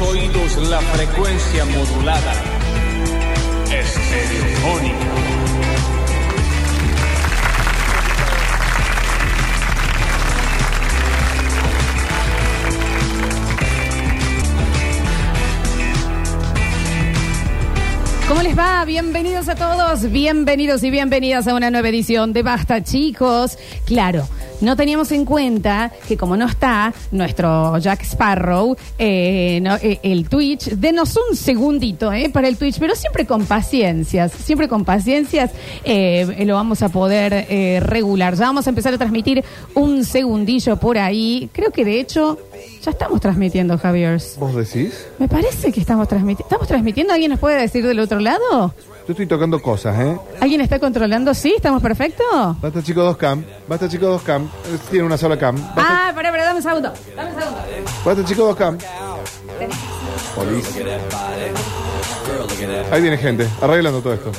oídos la frecuencia modulada. Estereofónica. ¿Cómo les va? Bienvenidos a todos, bienvenidos y bienvenidas a una nueva edición de Basta, chicos. Claro, no teníamos en cuenta que como no está nuestro Jack Sparrow, eh, eh, el Twitch, denos un segundito eh, para el Twitch, pero siempre con paciencias, siempre con paciencias eh, lo vamos a poder eh, regular. Ya vamos a empezar a transmitir un segundillo por ahí. Creo que de hecho ya estamos transmitiendo, Javier. ¿Vos decís? Me parece que estamos transmitiendo. ¿Estamos transmitiendo? ¿Alguien nos puede decir del otro lado? Yo estoy tocando cosas, ¿eh? ¿Alguien está controlando? ¿Sí? ¿Estamos perfectos? Basta chico dos cam, basta chico dos cam, Eh, tiene una sola cam. Basta, Ah, pará, pará, dame un segundo. Dame un segundo. basta chico dos cam. Polis. Ahí viene gente, arreglando todo esto.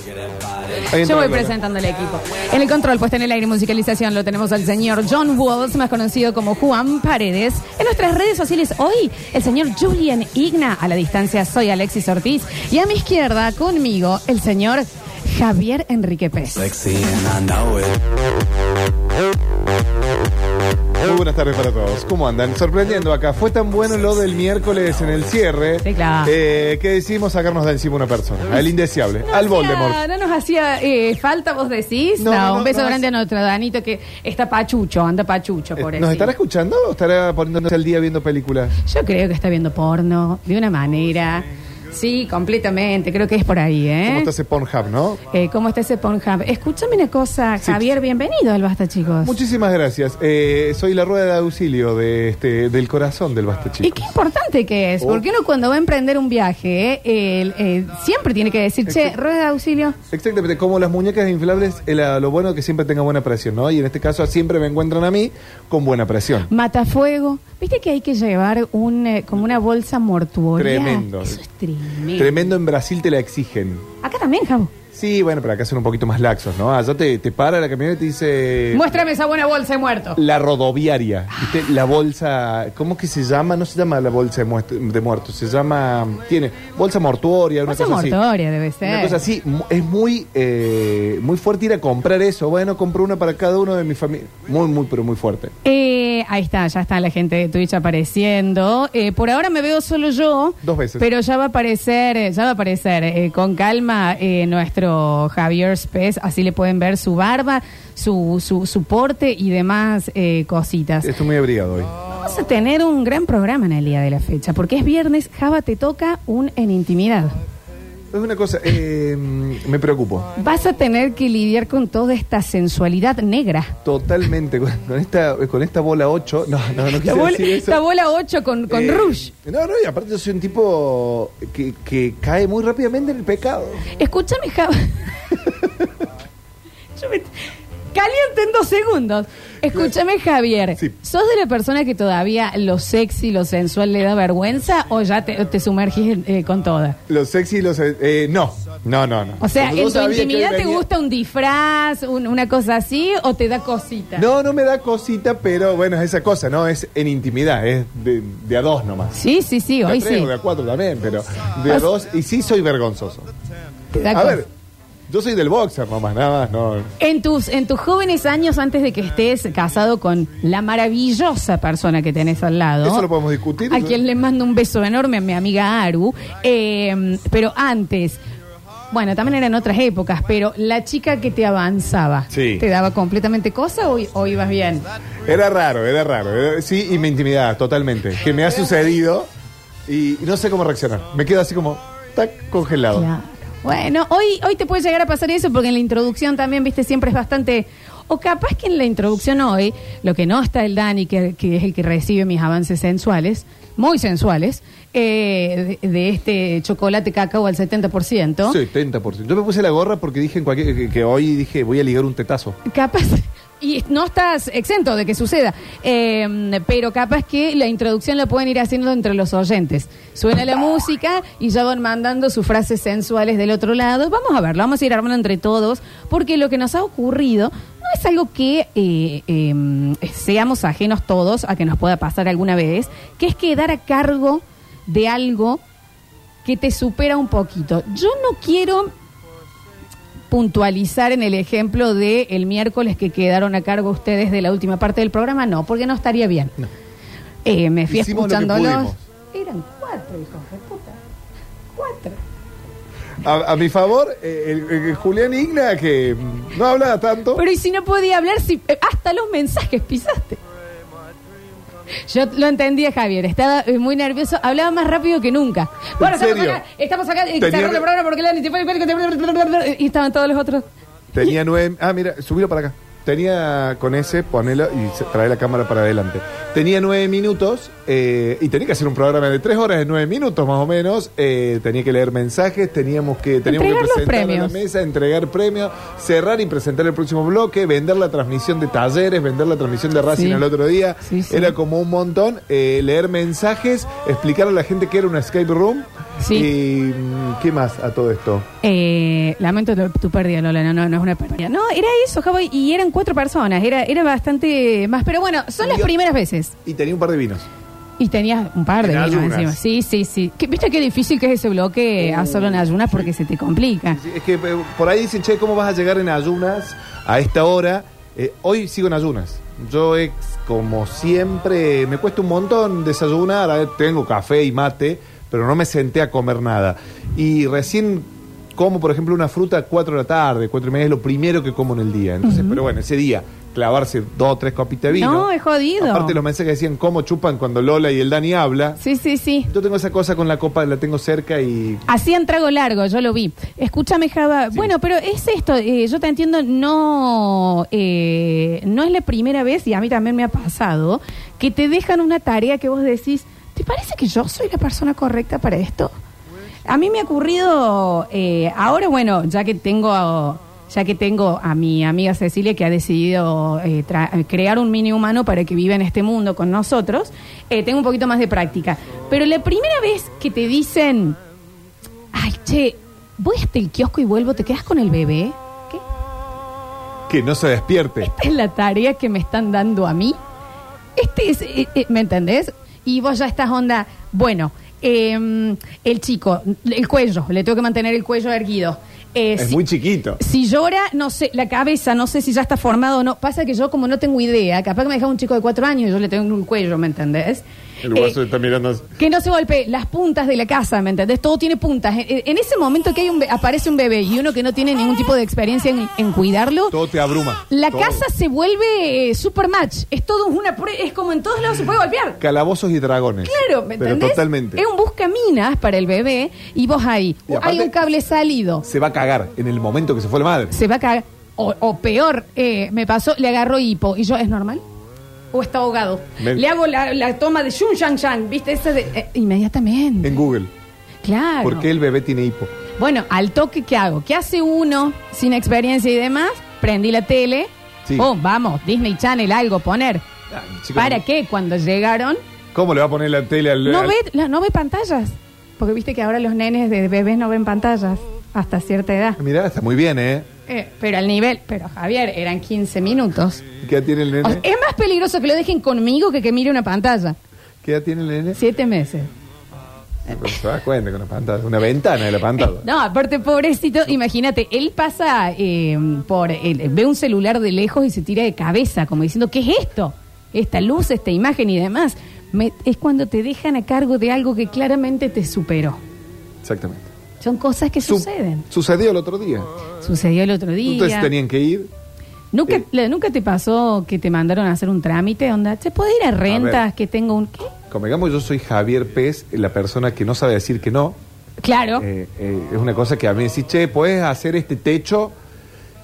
Ahí entra Yo voy presentando el equipo. En el control, puesta en el aire y musicalización, lo tenemos al señor John Walls, más conocido como Juan Paredes. En nuestras redes sociales hoy, el señor Julian Igna. A la distancia, soy Alexis Ortiz. Y a mi izquierda, conmigo, el señor Javier Enrique Pérez. Sexy and I know it. Buenas tardes para todos. ¿Cómo andan? Sorprendiendo acá. Fue tan bueno lo del miércoles en el cierre Sí, claro. eh, que decidimos sacarnos de encima una persona. Al indeseable, al Voldemort. No nos hacía eh, falta, vos decís. No, No, no, un beso no grande a nuestro Danito que está pachucho, anda pachucho por Eh, eso. ¿Nos estará escuchando o estará poniéndose al día viendo películas? Yo creo que está viendo porno de una manera. Sí, completamente. Creo que es por ahí, ¿eh? ¿Cómo está ese Pornhub, no? Eh, ¿Cómo está ese Pornhub? Escúchame una cosa, Sí. Javier, bienvenido al Basta, chicos. Muchísimas gracias. Eh, soy la rueda de auxilio de este, del corazón del Basta Y Chico. qué importante que es, Oh. porque uno cuando va a emprender un viaje, eh, eh, siempre tiene que decir, che, rueda de auxilio. Exactamente, como las muñecas inflables, el- lo bueno es que siempre tenga buena presión, ¿no? Y en este caso siempre me encuentran a mí con buena presión. Matafuego. ¿Viste que hay que llevar un, eh, como una bolsa mortuoria? Tremendo. Eso es tremendo. Tremendo en Brasil te la exigen. Acá también, Javo. Sí, bueno, pero acá son un poquito más laxos, ¿no? Allá te, te para la camioneta y dice... Muéstrame esa buena bolsa de muerto. La rodoviaria, ¿viste? La bolsa, ¿cómo que se llama? No se llama la bolsa de, muest- de muertos, se llama, tiene bolsa mortuoria, una Bolsa cosa así. mortuoria debe ser. Una cosa así, mu- es muy eh, muy fuerte ir a comprar eso. Bueno, compro una para cada uno de mi familia. Muy, muy, pero muy fuerte. Eh, ahí está, ya está la gente de Twitch apareciendo. Eh, por ahora me veo solo yo. Dos veces. Pero ya va a aparecer, eh, ya va a aparecer eh, con calma eh, nuestro Javier Spez. Así le pueden ver su barba, su, su, su porte y demás eh, cositas. Estoy muy abrigado hoy. Vamos a tener un gran programa en el día de la fecha, porque es viernes, Java te toca un en intimidad. Es una cosa, eh, me preocupo. Vas a tener que lidiar con toda esta sensualidad negra. Totalmente con, con esta con esta bola 8. No, no, no quise bola, decir eso. esta bola 8 con, con Eh, Rouge. No, no, y aparte yo soy un tipo que, que cae muy rápidamente en el pecado. Escúchame, Java. Yo me- Caliente en dos segundos. Escúchame, Javier. Sí. ¿Sos de la persona que todavía lo sexy, lo sensual le da vergüenza o ya te, te sumergís eh, con toda? Los sexy y los... eh, no, no, no, no. O sea, ¿en tu intimidad te gusta un disfraz, un- una cosa así o te da cosita? No, no me da cosita, pero bueno, es esa cosa, ¿no? Es en intimidad, es de, de a dos nomás. Sí, sí, sí, De a hoy tres sí. o de a cuatro también, pero de a dos, y sí soy vergonzoso. Te da A cosa. ver, yo soy del boxer nomás, nada más, no. En tus, en tus jóvenes años, antes de que estés casado con la maravillosa persona que tenés al lado. Eso lo podemos discutir. A quien le mando un beso enorme a mi amiga Aru. Eh, pero antes, bueno, también eran otras épocas, pero la chica que te avanzaba, Sí. ¿te daba completamente cosa o, o ibas bien? Era raro, era raro. era- sí, y me intimidaba totalmente. Que me ha sucedido y no sé cómo reaccionar. Me quedo así como, tac, congelado. Claro. Bueno, hoy, hoy te puede llegar a pasar eso porque en la introducción también, viste, siempre es bastante... O capaz que en la introducción hoy, lo que no está el Dani, que, que es el que recibe mis avances sensuales, muy sensuales, eh, de, de este chocolate cacao al 70%, 70%. Yo me puse la gorra porque dije en cualquier, que, que hoy dije voy a ligar un tetazo. capaz... Y no estás exento de que suceda, eh, pero capaz que la introducción la pueden ir haciendo entre los oyentes. Suena la música y ya van mandando sus frases sensuales del otro lado. Vamos a verlo, vamos a ir armando entre todos, porque lo que nos ha ocurrido no es algo que eh, eh, seamos ajenos todos a que nos pueda pasar alguna vez, que es quedar a cargo de algo que te supera un poquito. Yo no quiero puntualizar en el ejemplo de el miércoles que quedaron a cargo ustedes de la última parte del programa, no, porque no estaría bien. No. Eh, me fui Hicimos escuchándolos. Eran cuatro, hijos de puta. Cuatro. A, a mi favor, eh, el, el Julián Igna, que no habla tanto. Pero y si no podía hablar, si eh, hasta los mensajes pisaste. Yo lo entendía, Javier. Estaba eh, muy nervioso. Hablaba más rápido que nunca. Bueno, estamos serio? acá. Estamos acá. eh, Tenía- el programa porque la- Y estaban todos los otros. Tenía nueve. Ah, mira, subilo para acá. Tenía con ese, ponelo y se- trae la cámara para adelante. Tenía nueve minutos eh, y tenía que hacer un programa de tres horas de nueve minutos más o menos. Eh, tenía que leer mensajes, teníamos que, teníamos que Entregar los presentar a la premios. mesa, entregar premios, cerrar y presentar el próximo bloque, vender la transmisión de talleres, vender la transmisión de Racing Sí. el otro día. Sí, sí. Era como un montón. eh, leer mensajes, explicar a la gente que era una escape room. Sí. Y mm, ¿qué más a todo esto? Eh, lamento tu, tu pérdida, Lola. No, no, no es una pérdida. No, era eso, Javo. Y eran cuatro personas. Era, era bastante más. Pero bueno, son las Yo- primeras veces. Y tenía un par de vinos. Y tenías un par de En vinos ayunas. encima. Sí, sí, sí. ¿Qué- ¿Viste qué difícil que es ese bloque a solo en ayunas porque se te complica? Sí, Es que eh, por ahí dicen, che, ¿cómo vas a llegar en ayunas a esta hora? Eh, hoy sigo en ayunas. Yo, como siempre, me cuesta un montón desayunar. A ver, tengo café y mate, pero no me senté a comer nada. Y recién como, por ejemplo, una fruta a 4 de la tarde, 4 y media es lo primero que como en el día. Entonces, pero bueno, ese día, clavarse dos o tres copitas de vino. No, es jodido. Aparte, los mensajes decían cómo chupan cuando Lola y el Dani habla. Sí, sí, sí. Yo tengo esa cosa con la copa, la tengo cerca y Hacían trago largo, yo lo vi. Escúchame, Java. Sí. Bueno, pero es esto, eh, yo te entiendo, no, eh, no es la primera vez, y a mí también me ha pasado, que te dejan una tarea que vos decís, ¿te parece que yo soy la persona correcta para esto? A mí me ha ocurrido, eh, ahora bueno, ya que tengo... Ya que tengo a mi amiga Cecilia que ha decidido eh, tra- crear un mini humano para que viva en este mundo con nosotros, eh, tengo un poquito más de práctica. Pero la primera vez que te dicen, Ay, che, voy hasta el kiosco y vuelvo, ¿te quedas con el bebé? ¿Qué? que no se despierte. Esta es la tarea que me están dando a mí. Este es, ¿me entendés? Y vos ya estás onda, bueno, eh, el chico, el cuello, le tengo que mantener el cuello erguido. Eh, Es si- muy chiquito. Si llora, no sé, la cabeza, no sé si ya está formado o no. Pasa que yo como no tengo idea, capaz que me deja un chico de cuatro años y yo le tengo un cuello, ¿me entendés? El Eh, guaso está mirando. que no se golpee las puntas de la casa, ¿me entendés? Todo tiene puntas. En, en ese momento que hay un be- aparece un bebé y uno que no tiene ningún tipo de experiencia en, en cuidarlo, Todo te abruma. la Todo. casa se vuelve eh, super match. Es todo una prue- es como en todos lados se puede golpear. Calabozos y dragones. Claro, ¿me Pero entendés? totalmente. Es un buscaminas para el bebé y vos ahí, Y aparte- hay un cable salido, Se va a cagar en el momento que se fue la madre. se va a cagar. O, o peor, eh, me pasó, le agarró hipo y yo, ¿es normal? ¿O está ahogado? Le hago la, la toma de shun shang shang, ¿viste? Ese de, eh, inmediatamente. En Google. Claro. ¿Por qué el bebé tiene hipo? Bueno, al toque, ¿qué hago? ¿Qué hace uno sin experiencia y demás? Prendí la tele. Sí. Oh, vamos, Disney Channel, algo poner. Ah, ¿Para qué? Cuando llegaron, ¿Cómo le va a poner la tele al.? no al- ve, la- no ve pantallas. Porque viste que ahora los nenes de bebés no ven pantallas hasta cierta edad. Mirá, está muy bien, ¿eh? Eh, pero al nivel, pero Javier, eran 15 minutos. ¿Qué edad tiene el O nene? sea, es más peligroso que lo dejen conmigo que que mire una pantalla. ¿Qué edad tiene el nene? Siete meses. Pero se da cuenta con la pantalla. Una ventana de la pantalla. No, aparte, pobrecito, imagínate, él pasa eh, por. el- ve un celular de lejos y se tira de cabeza, como diciendo, ¿qué es esto? Esta luz, esta imagen y demás. Me- es cuando te dejan a cargo de algo que claramente te superó. Exactamente. Son cosas que Su- suceden. Sucedió el otro día. Sucedió el otro día. Entonces tenían que ir. ¿Nunca, Eh. le- ¿Nunca te pasó que te mandaron a hacer un trámite? Onda, ¿se puede ir a rentas ver. que tengo un qué? Como digamos, yo soy Javier Pez, la persona que no sabe decir que no. Claro. Eh, eh, es una cosa que a mí me decís, che, ¿puedes hacer este techo?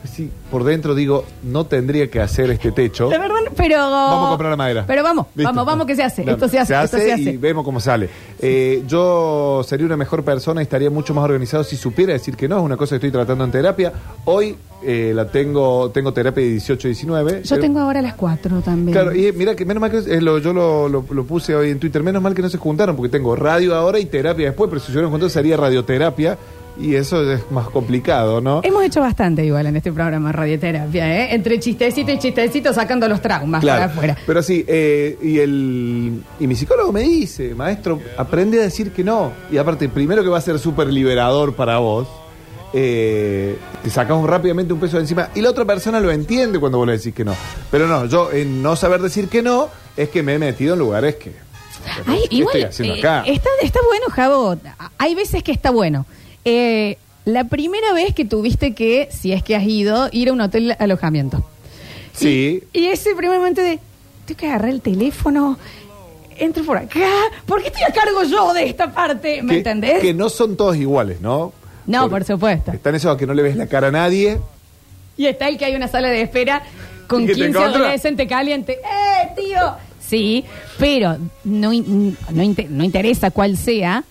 Sí, por dentro digo, no tendría que hacer este techo. La verdad, pero. Vamos a comprar la madera. Pero vamos, Listo. vamos, vamos que se hace. No, esto se hace, esto se hace. y vemos cómo sale. Eh, yo sería una mejor persona y estaría mucho más organizado si supiera decir que no. Es una cosa que estoy tratando en terapia. Hoy eh, la tengo, tengo terapia de 18 19. Yo tengo ahora las cuatro también. Claro, y eh, mira que menos mal que eh, lo- yo lo, lo- lo puse hoy en Twitter, menos mal que no se juntaron porque tengo radio ahora y terapia después, pero si se hubieran juntado sería radioterapia Y eso es más complicado, ¿no? Hemos hecho bastante igual en este programa de radioterapia, ¿eh? Entre chistecito y chistecito sacando los traumas para afuera. Pero sí, eh, y, el, y mi psicólogo me dice, maestro, aprende a decir que no. Y aparte, primero que va a ser súper liberador para vos, eh, te sacamos rápidamente un peso de encima. Y la otra persona lo entiende cuando vos le decís que no. Pero no, yo en no saber decir que no, es que me he metido en lugares que... Ay, ¿Qué igual, estoy haciendo eh, acá? Está, está bueno, Javo. Hay veces que está bueno. Eh, la primera vez que tuviste que, si es que has ido, ir a un hotel alojamiento. Sí. Y, y ese primer momento de, tengo que agarrar el teléfono, entro por acá, ¿por qué estoy a cargo yo de esta parte? ¿Me que, entendés? Que no son todos iguales, ¿no? No, por supuesto. Están esos que no le ves la cara a nadie. Y está el que hay una sala de espera con Y que te 15 encontra- adolescentes caliente. ¡Eh, tío! Sí, pero no, no, no interesa cuál sea,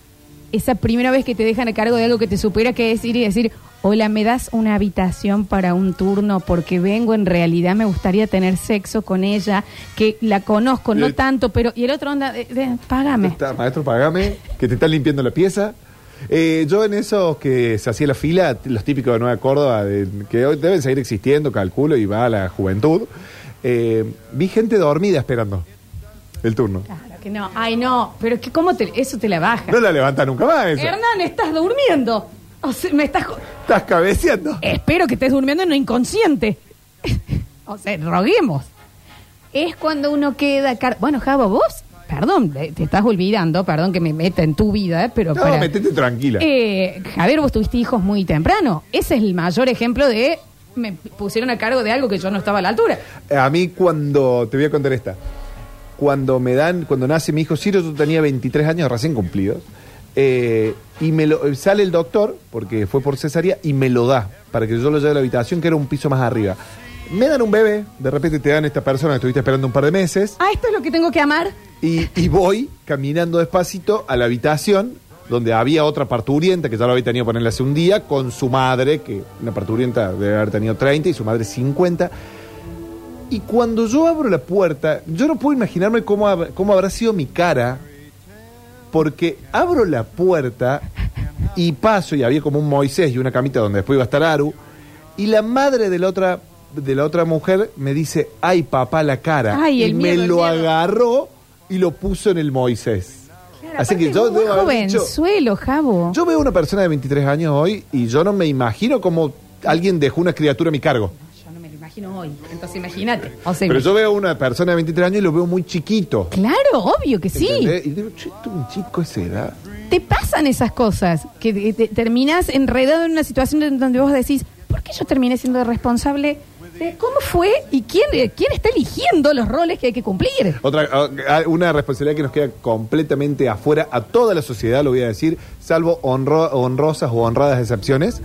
esa primera vez que te dejan a cargo de algo que te supera que decir y decir, hola, ¿me das una habitación para un turno? Porque vengo, en realidad me gustaría tener sexo con ella, que la conozco, no Eh, tanto, pero... Y el otro onda, eh, eh, págame. Está, maestro, pagame, que te están limpiando la pieza. Eh, yo en esos que se hacía la fila, los típicos de Nueva Córdoba, de- que hoy deben seguir existiendo, calculo, y va a la juventud, eh, vi gente dormida esperando el turno. Claro que no. Ay, no, pero que ¿cómo te, eso te la baja? No la levanta nunca más esa. Hernán, estás durmiendo. O sea, me estás... jo- Estás cabeceando. Espero que estés durmiendo en no inconsciente. o sea, roguemos. Es cuando uno queda... car- Bueno, Javo, vos, perdón, eh, te estás olvidando, perdón que me meta en tu vida, eh, pero No, para... metete tranquila. Eh, Javier, vos tuviste hijos muy temprano. Ese es el mayor ejemplo de... Me pusieron a cargo de algo que yo no estaba a la altura. A mí cuando, te voy a contar esta, cuando me dan, cuando nace mi hijo Ciro, yo tenía 23 años recién cumplidos, eh, y me lo, sale el doctor, porque fue por cesárea, y me lo da, para que yo lo lleve a la habitación, que era un piso más arriba. Me dan un bebé, de repente te dan esta persona que estuviste esperando un par de meses, Ah, esto es lo que tengo que amar. y, y voy caminando despacito a la habitación donde había otra parturienta que ya lo había tenido ponerle hace un día con su madre, que una parturienta debe haber tenido 30 y su madre 50. Y cuando yo abro la puerta, yo no puedo imaginarme cómo, hab- cómo habrá sido mi cara, porque abro la puerta y paso, y había como un Moisés y una camita donde después iba a estar Aru, y la madre de la otra, de la otra mujer me dice, ay papá la cara, Ay, y me lo agarró y lo puso en el Moisés. Así que yo debo dicho, yo veo una persona de 23 años hoy y yo no me imagino cómo alguien dejó una criatura a mi cargo. Imagino hoy, entonces imagínate. O sea, Pero yo veo una persona de 23 años y lo veo muy chiquito. Claro, obvio que sí. ¿entendés? Y digo, che, un chico a esa edad. Te pasan esas cosas, que te- te- terminas enredado en una situación en donde vos decís, ¿por qué yo terminé siendo responsable de cómo fue y quién, eh, quién está eligiendo los roles que hay que cumplir? Otra, ah, una responsabilidad que nos queda completamente afuera a toda la sociedad, lo voy a decir, salvo honro- honrosas o honradas excepciones,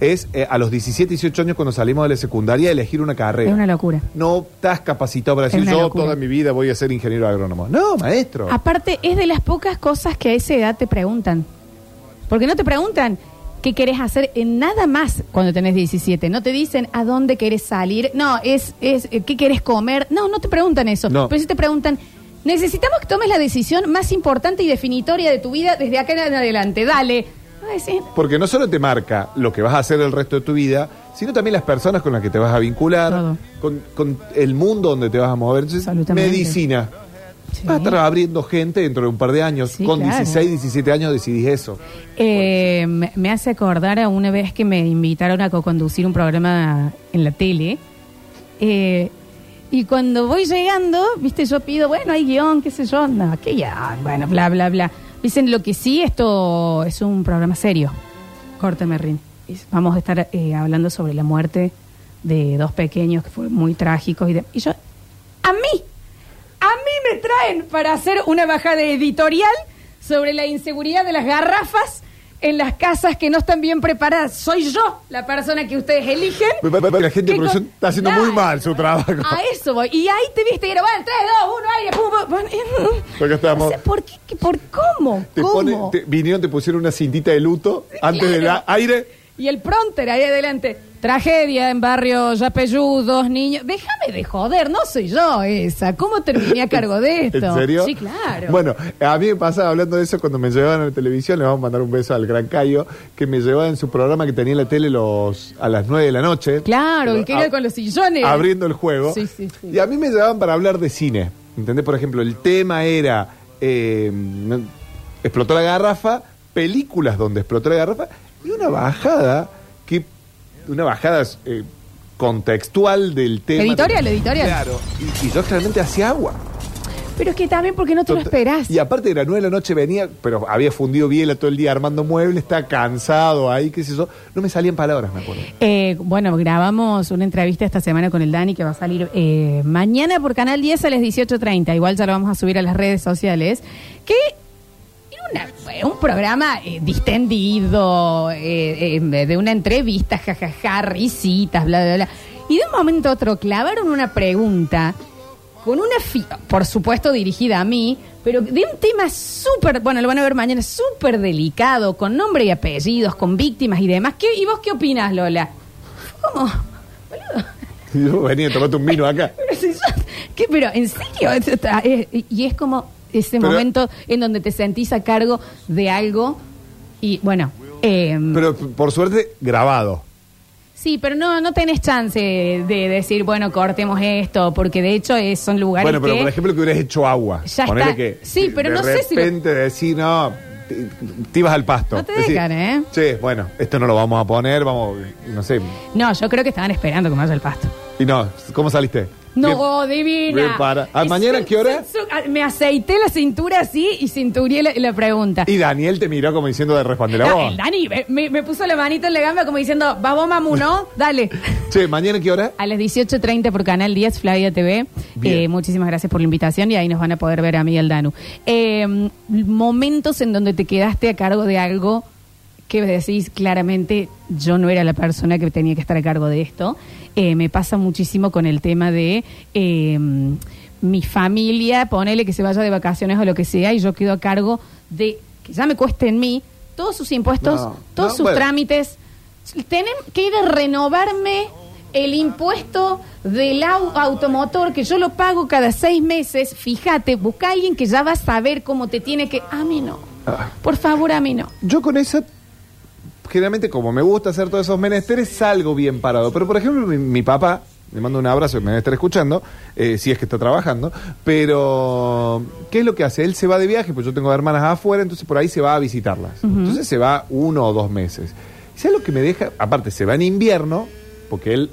es eh, a los 17, 18 años cuando salimos de la secundaria elegir una carrera. Es una locura. No estás capacitado para decir yo locura. toda mi vida voy a ser ingeniero agrónomo. No, maestro. Aparte, es de las pocas cosas que a esa edad te preguntan. Porque no te preguntan qué querés hacer en nada más cuando tenés 17. No te dicen a dónde querés salir. No, es, es eh, qué querés comer. No, no te preguntan eso. No. Pero sí te preguntan, necesitamos que tomes la decisión más importante y definitoria de tu vida desde acá en adelante. Dale. Porque no solo te marca lo que vas a hacer el resto de tu vida, sino también las personas con las que te vas a vincular, Todo. con, con el mundo donde te vas a mover. Entonces, Absolutamente. medicina. Sí. Vas a estar abriendo gente dentro de un par de años. Sí, con claro. 16, 17 años decidís eso. Eh, me me hace acordar a una vez que me invitaron a co-conducir un programa en la tele. Eh, y cuando voy llegando, viste, yo pido, bueno, hay guion, qué sé yo, no, que ya, bueno, bla, bla, bla. Dicen, lo que sí, esto es un programa serio. Córtame, Rin. Vamos a estar eh, hablando sobre la muerte de dos pequeños que fueron muy trágicos. Y, de- y yo, a mí, a mí me traen para hacer una bajada editorial sobre la inseguridad de las garrafas en las casas que no están bien preparadas. Soy yo la persona que ustedes eligen. La gente de ¿Qué producción está haciendo muy mal su trabajo. A eso voy. Y ahí te viste y era, bueno, 3, 2, 1, aire, pum, pum. Acá estamos. O sea, ¿por qué? ¿Por cómo? Te ¿Cómo? pone- te- vinieron, te pusieron una cintita de luto antes del Claro. a- aire. Y el pronter ahí adelante. Tragedia en barrio Yapeyú, dos niños. Déjame de joder, no soy yo esa. ¿Cómo terminé a cargo de esto? ¿En serio? Sí, claro. Bueno, a mí me pasaba hablando de eso cuando me llevaban a la televisión, le vamos a mandar un beso al Gran Cayo, que me llevaba en su programa que tenía en la tele los a las 9 de la noche. Claro, el que A- era con los sillones. Abriendo el juego. Sí, sí, sí. Y a mí me llevaban para hablar de cine. ¿Entendés? Por ejemplo, el tema era eh, explotó la garrafa, películas donde explotó la garrafa y una bajada que una bajada eh, contextual del tema. Editorial, editorial. Claro. Y, y yo realmente hacía agua. Pero es que también porque no te lo esperás. Y aparte de las 9 de la noche venía, pero había fundido biela todo el día armando muebles, estaba cansado ahí, qué sé yo. No me salían palabras, me acuerdo. Eh, bueno, grabamos una entrevista esta semana con el Dani que va a salir eh, mañana por Canal 10 a las 18.30. Igual ya lo vamos a subir a las redes sociales. Que era una- un programa eh, distendido, eh, eh, de una entrevista, jajaja, risitas, bla, bla, bla. Y de un momento a otro clavaron una pregunta con una, fi- por supuesto dirigida a mí, pero de un tema súper, bueno, lo van a ver mañana, súper delicado, con nombre y apellidos, con víctimas y demás. ¿Qué, ¿Y vos qué opinás, Lola? ¿Cómo? Yo venía a tomarte un vino acá. Pero, si sos- ¿qué? Pero, ¿en serio? Esto está- eh, y es como ese Pero- momento en donde te sentís a cargo de algo y, bueno, eh, Pero p- por suerte, grabado. sí, pero no, no tenés chance de decir, bueno, cortemos esto, porque de hecho es- son lugares Bueno, pero que... por ejemplo que hubieras hecho agua. Ya Ponele está. que Sí, pero de no sé si lo- repente decir, no, te, te ibas al pasto. No te dejan, ¿eh? Che, bueno, esto no lo vamos a poner, vamos, no sé. No, yo creo que estaban esperando que me vaya el pasto. Y no, ¿cómo saliste? No, Bien- divina. bien para- ¿A Y mañana su- qué hora? su- su- ah, me aceité la cintura así y cinturé la, la pregunta. Y Daniel te miró como diciendo de responder voz. el Dani me, me- me puso la manito en la gamba como diciendo, vamos mamu, ¿no? Dale. Che, ¿mañana qué hora? A las 18.30 por Canal 10, Flavia TV. Bien. Eh, muchísimas gracias por la invitación y ahí nos van a poder ver a mí y al Danu. Eh, momentos en donde te quedaste a cargo de algo que decís claramente yo no era la persona que tenía que estar a cargo de esto. Eh, me pasa muchísimo con el tema de eh, mi familia, ponele que se vaya de vacaciones o lo que sea y yo quedo a cargo de que ya me cueste en mí todos sus impuestos, No, todos no, sus bueno. trámites. Tienen que ir a renovarme el impuesto del au- automotor que yo lo pago cada seis meses. Fíjate, busca a alguien que ya va a saber cómo te tiene que. A mí no. Ah. Por favor, a mí no. Yo con eso, generalmente como me gusta hacer todos esos menesteres, salgo bien parado. Pero por ejemplo, mi, mi papá, le mando un abrazo, me debe estar escuchando, eh, si es que está trabajando, pero ¿qué es lo que hace? Él se va de viaje, pues yo tengo hermanas afuera, entonces por ahí se va a visitarlas. Entonces se va uno o dos meses. ¿Y ¿Sabes lo que me deja? Aparte, se va en invierno, porque él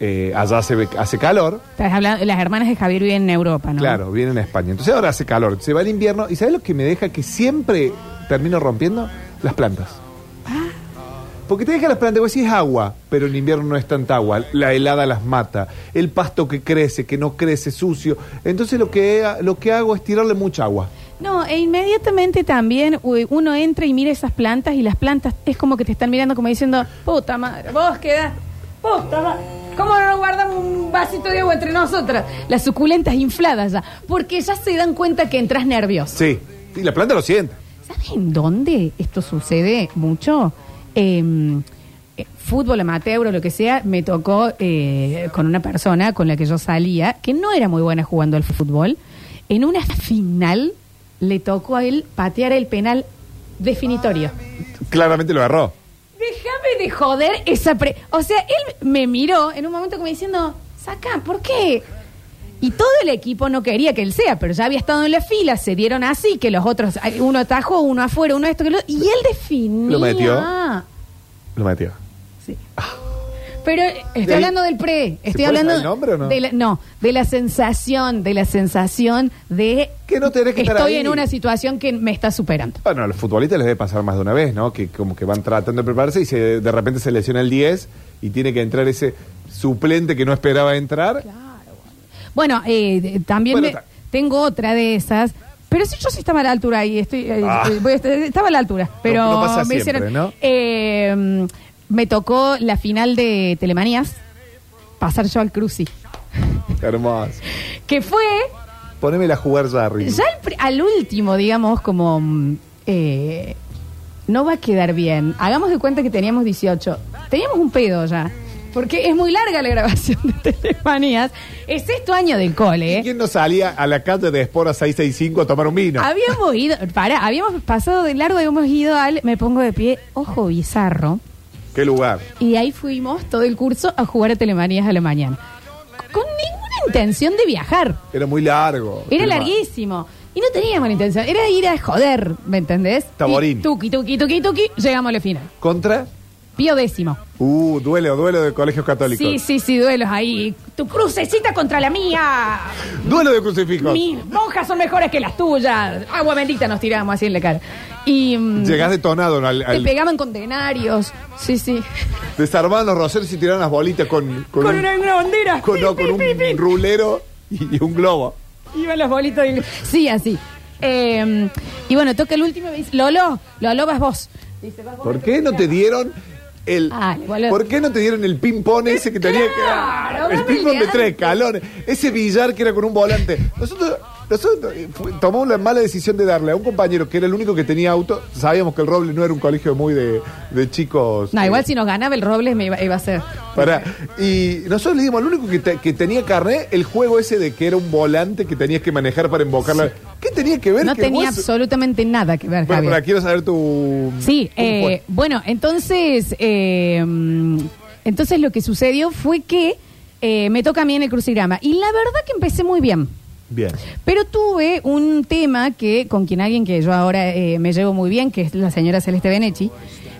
eh, allá hace, hace calor. Estás hablando, las hermanas de Javier viven en Europa, ¿no? Claro, viene en España. Entonces ahora hace calor, se va el invierno. ¿Y sabes lo que me deja que siempre termino rompiendo? Las plantas. Porque te deja las plantas, vos decís agua, pero en invierno no es tanta agua. La helada las mata. El pasto que crece, que no crece, sucio. Entonces lo que, lo que hago es tirarle mucha agua. No, e inmediatamente también uno entra y mira esas plantas y las plantas es como que te están mirando como diciendo, puta madre, vos quedás, puta madre, ¿cómo no guardamos un vasito de agua entre nosotras? Las suculentas infladas ya, porque ya se dan cuenta que entras nervioso. Sí. Y la planta lo siente. ¿Sabes en dónde esto sucede mucho? Eh, eh, fútbol amateur o lo que sea, me tocó eh, con una persona con la que yo salía, que no era muy buena jugando al fútbol. En una final le tocó a él patear el penal definitorio. Claramente lo agarró. Déjame de joder esa pre... O sea, él me miró en un momento como diciendo, saca, ¿por qué? Y todo el equipo no quería que él sea, pero ya había estado en la fila, se dieron así, que los otros, uno atajó, uno afuera, uno esto, que lo, y él definía. Lo metió. Lo metió. Sí. Pero eh, estoy ¿De ahí- hablando del pre, ¿Se estoy hablando el nombre o no? de la, no, de la sensación, de la sensación de Que no tenés que estar estoy ahí. en una situación que me está superando. Bueno, a los futbolistas les debe pasar más de una vez, ¿no? Que como que van tratando de prepararse y se, de repente se lesiona el 10 y tiene que entrar ese suplente que no esperaba entrar. Bueno, eh, también Bueno, me- tengo otra de esas. Pero si yo sí estaba a la altura ahí, estoy, eh, Ah. eh, voy a estar- estaba a la altura. Pero no pasa me siempre, ¿no? eh, me tocó la final de Telemanías, pasar yo al Cruci. Hermoso. Que fue Ponémela a jugar ya, ya al, pri- al último, digamos, como mm, eh, no va a quedar bien. Hagamos de cuenta que teníamos 18. teníamos un pedo ya. Porque es muy larga la grabación de Telemanías. Es sexto año del cole, ¿eh? ¿Quién no salía a la calle de Espora 665 a tomar un vino? Habíamos ido, para, habíamos pasado de largo, habíamos ido al, me pongo de pie, ojo bizarro. ¿Qué lugar? Y de ahí fuimos todo el curso a jugar a Telemanías a la mañana. Con ninguna intención de viajar. Era muy largo. Era larguísimo. Y no teníamos la intención. Era ir a joder, ¿me entendés? Taborín. Y tuqui, tuqui, tuqui, tuqui, llegamos a la final. ¿Contra? Pío décimo. Uh, duelo, duelo de colegios católicos. Sí, sí, sí, duelos ahí. Tu crucecita contra la mía. Duelo de crucifijos. Mis monjas son mejores que las tuyas. Agua bendita nos tiramos así en la cara. Y mm, Llegás detonado al, te al- pegaban con denarios. Sí, sí. desarmaban los rosarios y tiraban las bolitas con, con, Con un, una, una bandera. con- no, un pin. rulero y, y un globo. Iban las bolitas. del- Sí, así. Eh, y bueno, toca el último y me dice, Lolo, Lolo vas vos. Dice, vas vos. ¿Por qué no te dieron el Ah, boludo. ¿Por qué no te dieron el ping pong ese que tenía Claro, que el dame ping pong de tres de escalones, ese billar que era con un volante? Nosotros nosotros eh, tomamos la mala decisión de darle a un compañero que era el único que tenía auto. Sabíamos que el Roble no era un colegio muy de, de chicos. No, eh, igual si nos ganaba el Robles me iba, iba a ser. Pará. Y nosotros le dimos al único que, te- que tenía carnet el juego ese de que era un volante que tenías que manejar para invocarla. ¿Qué tenía que ver? No que tenía vos- absolutamente nada que ver, Bueno, Javier. pero quiero saber tu. Sí, ¿cómo eh, fue? bueno, entonces, eh, entonces lo que sucedió fue que eh, me toca a mí en el crucigrama. Y la verdad que empecé muy bien. Bien. Pero tuve un tema que con quien alguien que yo ahora eh, me llevo muy bien, que es la señora Celeste Benechi,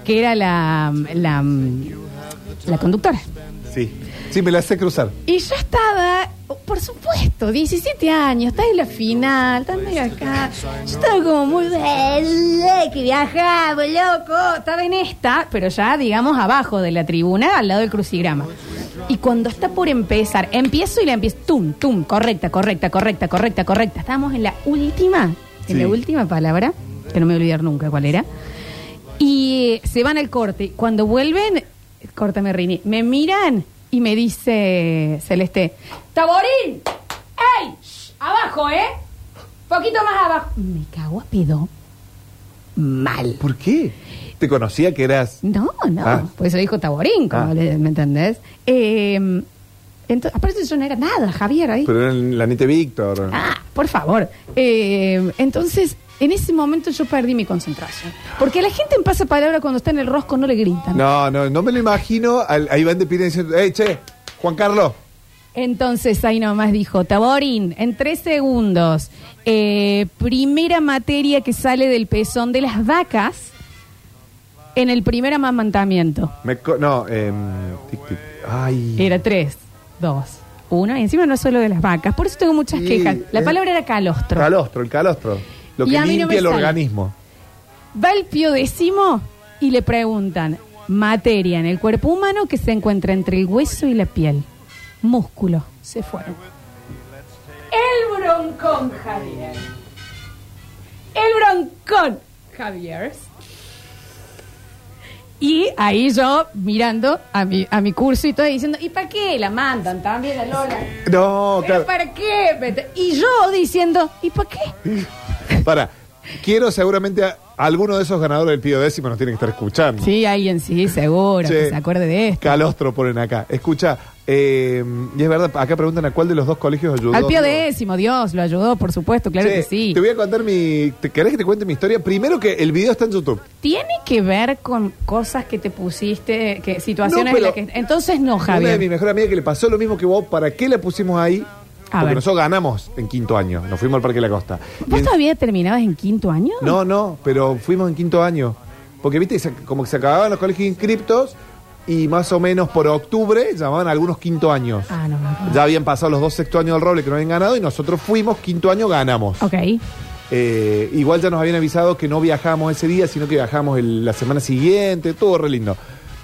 que era la, la, la conductora. Sí. Sí, me la sé cruzar. Y yo estaba, por supuesto, 17 años, estás en la final, estás medio acá. Yo estaba como muy, "Eh, que viajamos, loco. Estaba en esta, pero ya, digamos, abajo de la tribuna, al lado del crucigrama. Y cuando está por empezar, empiezo y la empiezo, tum, tum, correcta, correcta, correcta, correcta, correcta. Estábamos en la última, en Sí. la última palabra, que no me voy a olvidar nunca cuál era. Y se van al corte. Cuando vuelven, córtame Rini, me miran y me dice Celeste, Taborín, ¡ey! shh, abajo, ¿eh? Poquito más abajo. Me cago a pedo. Mal. ¿Por qué? ¿Te conocía que eras.? No, no, Ah. pues eso dijo Taborín, como Ah. le- ¿me entendés? Eh, entonces, aparte yo no era nada, Javier, ahí. Pero era la Nite Víctor. Ah, por favor. Eh, entonces, en ese momento yo perdí mi concentración. Porque a la gente en pasapalabra cuando está en el rosco no le gritan. No, no, no me lo imagino. Al, ahí van de pide diciendo, hey, che, Juan Carlos. Entonces ahí nomás dijo, Taborín, en tres segundos, eh, primera materia que sale del pezón de las vacas en el primer amamantamiento. Me co- no, tic, tic. Ay. Era tres, dos, uno, y encima no es solo de las vacas, por eso tengo muchas quejas. La es- palabra era calostro. Calostro, el calostro. Lo Y que a mí no limpia me el sale. organismo. Va el pío décimo y le preguntan, materia en el cuerpo humano que se encuentra entre el hueso y la piel. Músculo. Se fueron. El broncón, Javier. El broncón, Javier. Y ahí yo mirando a mi, a mi curso y todo diciendo, ¿y para qué la mandan también a Lola? No, ¿Pero claro. para qué? Y yo diciendo, ¿y para qué? Para. Quiero seguramente a alguno de esos ganadores del Pío Décimo nos tienen que estar escuchando. Sí, alguien sí, seguro, Che, que se acuerde de esto. Calostro ponen acá. Escucha, eh, y es verdad, acá preguntan a cuál de los dos colegios ayudó. Al pío décimo, Dios lo ayudó, por supuesto, claro che, que sí. Te voy a contar mi. ¿te- ¿Querés que te cuente mi historia? Primero que el video está en YouTube. Tiene que ver con cosas que te pusiste, que situaciones No, en las que... Entonces no, Una de mi Javier. mejor amiga que le pasó lo mismo que vos, ¿para qué la pusimos ahí? A Porque ver. nosotros ganamos en quinto año. Nos fuimos al Parque de la Costa. Y ¿Vos en- todavía terminabas en quinto año? No, no, pero fuimos en quinto año. Porque, viste, se- como que se acababan los colegios inscriptos y más o menos por octubre llamaban a algunos quinto años. Ah, no, no, no. Ya habían pasado los dos sexto años del roble que no habían ganado y nosotros fuimos, quinto año ganamos. Ok. Eh, igual ya nos habían avisado que no viajamos ese día, sino que viajamos el- la semana siguiente, todo re lindo.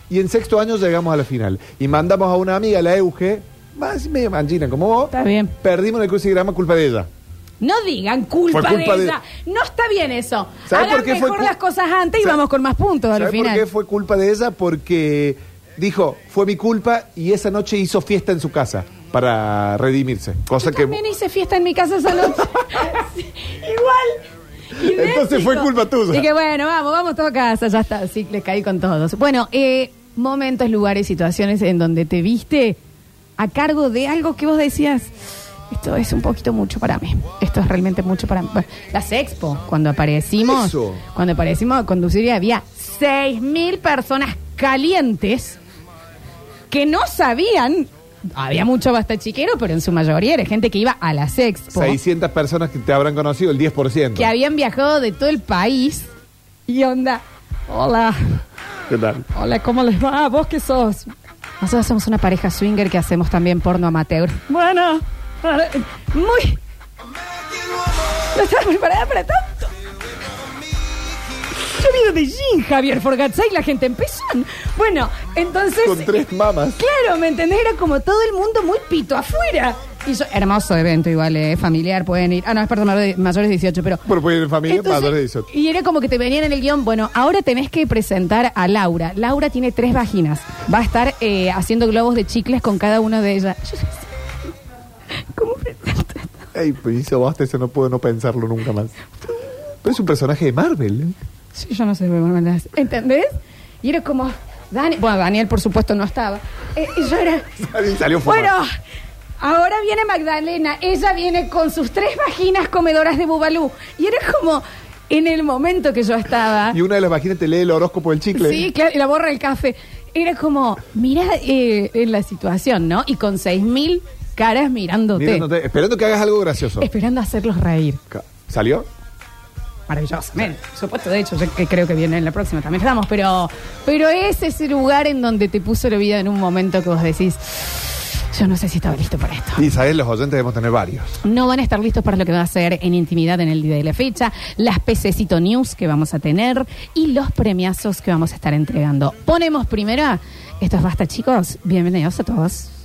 Y en sexto año llegamos a la final. Y mandamos a una amiga, la Euge, más medio manchina como vos. Está bien. Perdimos el crucigrama culpa de ella. No digan culpa, Fue culpa de de- ella. No está bien eso. ¿Sabes Hagan por qué fue mejor las cosas antes y ¿Sabes- vamos con más puntos al ¿Sabes por final. qué fue culpa de ella? Porque dijo, fue mi culpa y esa noche hizo fiesta en su casa para redimirse. Cosa Yo que... también hice fiesta en mi casa esa noche. Sí, Igual. Entonces fue culpa tuya. Dije, bueno, vamos, vamos todos a casa, ya está. Sí, le caí con todos. Bueno, eh, momentos, lugares, situaciones en donde te viste a cargo de algo que vos decías, esto es un poquito mucho para mí. Esto es realmente mucho para mí. Bueno, las expo, cuando aparecimos, Eso. cuando aparecimos a conducir había 6.000 personas calientes que no sabían. Había mucho basta chiquero, pero en su mayoría era gente que iba a las expo. 600 personas que te habrán conocido, el 10%. que habían viajado de todo el país y onda, hola, ¿Qué tal? hola, ¿cómo les va? ¿Vos qué sos? Nosotros somos una pareja swinger que hacemos también porno amateur. Bueno, muy... No estaba preparada para tanto. Yo vino de Jean, Javier Forgatzay, la gente empezó. Bueno, entonces... Con tres mamas. Claro, ¿me entendés? Era como todo el mundo muy pito afuera. Y yo, hermoso evento igual, eh, familiar, pueden ir. Ah, no, es perdón, mayores de 18, pero... Bueno, pues en familia, Entonces, mayores de 18. Y era como que te venían en el guion, bueno, ahora tenés que presentar a Laura. Laura tiene tres vaginas. Va a estar eh, haciendo globos de chicles con cada una de ellas. Yo decía, ¿Cómo presento? Ey, pues hizo basta, eso no puedo no pensarlo nunca más. Pero es un personaje de Marvel. ¿eh? Sí, yo no sé, bueno, ¿entendés? Y era como, Dani, bueno, Daniel por supuesto no estaba. Eh, y yo era, salió fumado. bueno, ahora viene Magdalena, ella viene con sus tres vaginas comedoras de bubalú. Y era como, en el momento que yo estaba... Y una de las vaginas te lee el horóscopo del chicle. Sí, claro, y la borra el café. Era como, mira eh, en la situación, ¿no? Y con seis mil caras mirándote, Mirándote, esperando que hagas algo gracioso. esperando hacerlos reír. ¿Salió? Maravillosamente. Por supuesto, de hecho, yo creo que viene en la próxima también estamos, pero, pero es ese lugar en donde te puso la vida en un momento que vos decís, yo no sé si estaba listo para esto. Y sabes, los oyentes debemos tener varios. No van a estar listos para lo que va a ser en intimidad en el día de la fecha, las Pececito News que vamos a tener y los premiazos que vamos a estar entregando. Ponemos primero, esto es basta chicos, bienvenidos a todos.